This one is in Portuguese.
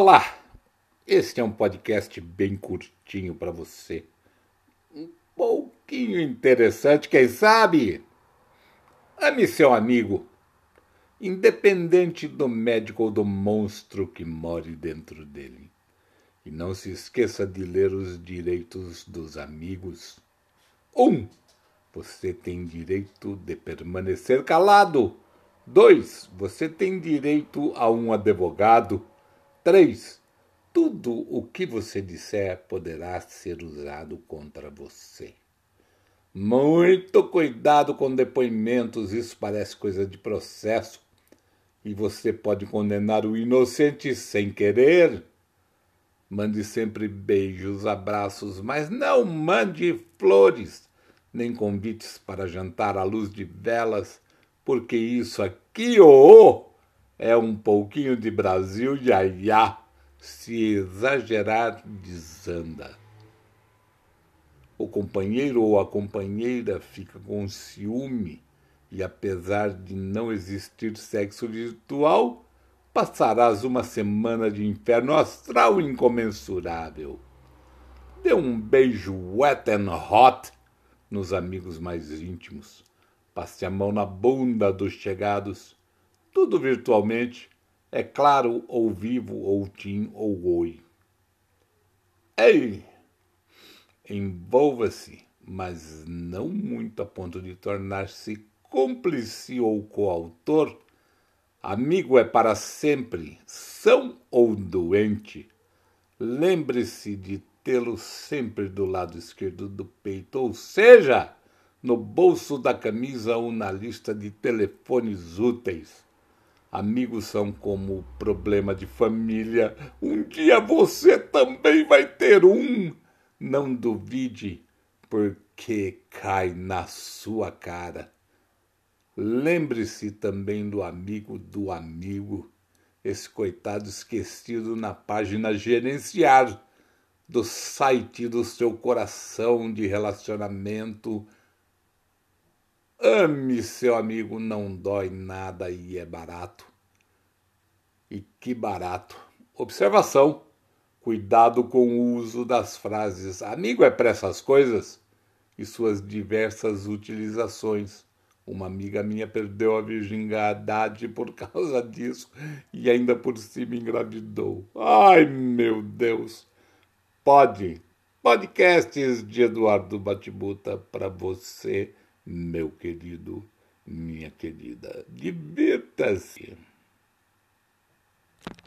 Olá! Este é um podcast bem curtinho para você. Um pouquinho interessante, quem sabe? Ame seu amigo, independente do médico ou do monstro que more dentro dele. E não se esqueça de ler os direitos dos amigos. Um, você tem direito de permanecer calado. Dois, você tem direito a um advogado. Três, tudo o que você disser poderá ser usado contra você. Muito cuidado com depoimentos, isso parece coisa de processo. E você pode condenar o inocente sem querer. Mande sempre beijos, abraços, mas não mande flores, nem convites para jantar à luz de velas, porque isso aqui, oh, é um pouquinho de Brasil, ia, ia. Se exagerar, desanda. O companheiro ou a companheira fica com ciúme e, apesar de não existir sexo virtual, passarás uma semana de inferno astral incomensurável. Dê um beijo wet and hot nos amigos mais íntimos. Passe a mão na bunda dos chegados tudo virtualmente, é claro ou vivo ou tim ou oi. Ei! Envolva-se, mas não muito a ponto de tornar-se cúmplice ou coautor. Amigo é para sempre, são ou doente. Lembre-se de tê-lo sempre do lado esquerdo do peito, ou seja, no bolso da camisa ou na lista de telefones úteis. Amigos são como problema de família. Um dia você também vai ter um. Não duvide, porque cai na sua cara. Lembre-se também do amigo do amigo, esse coitado esquecido na página gerenciar do site do seu coração de relacionamento Ame seu amigo, não dói nada e é barato. E que barato. Observação: cuidado com o uso das frases amigo é para essas coisas e suas diversas utilizações. Uma amiga minha perdeu a virgindade por causa disso e ainda por cima engravidou. Ai, meu Deus! Pode. Podcasts de Eduardo Batibuta para você meu querido, minha querida. Divirta-se.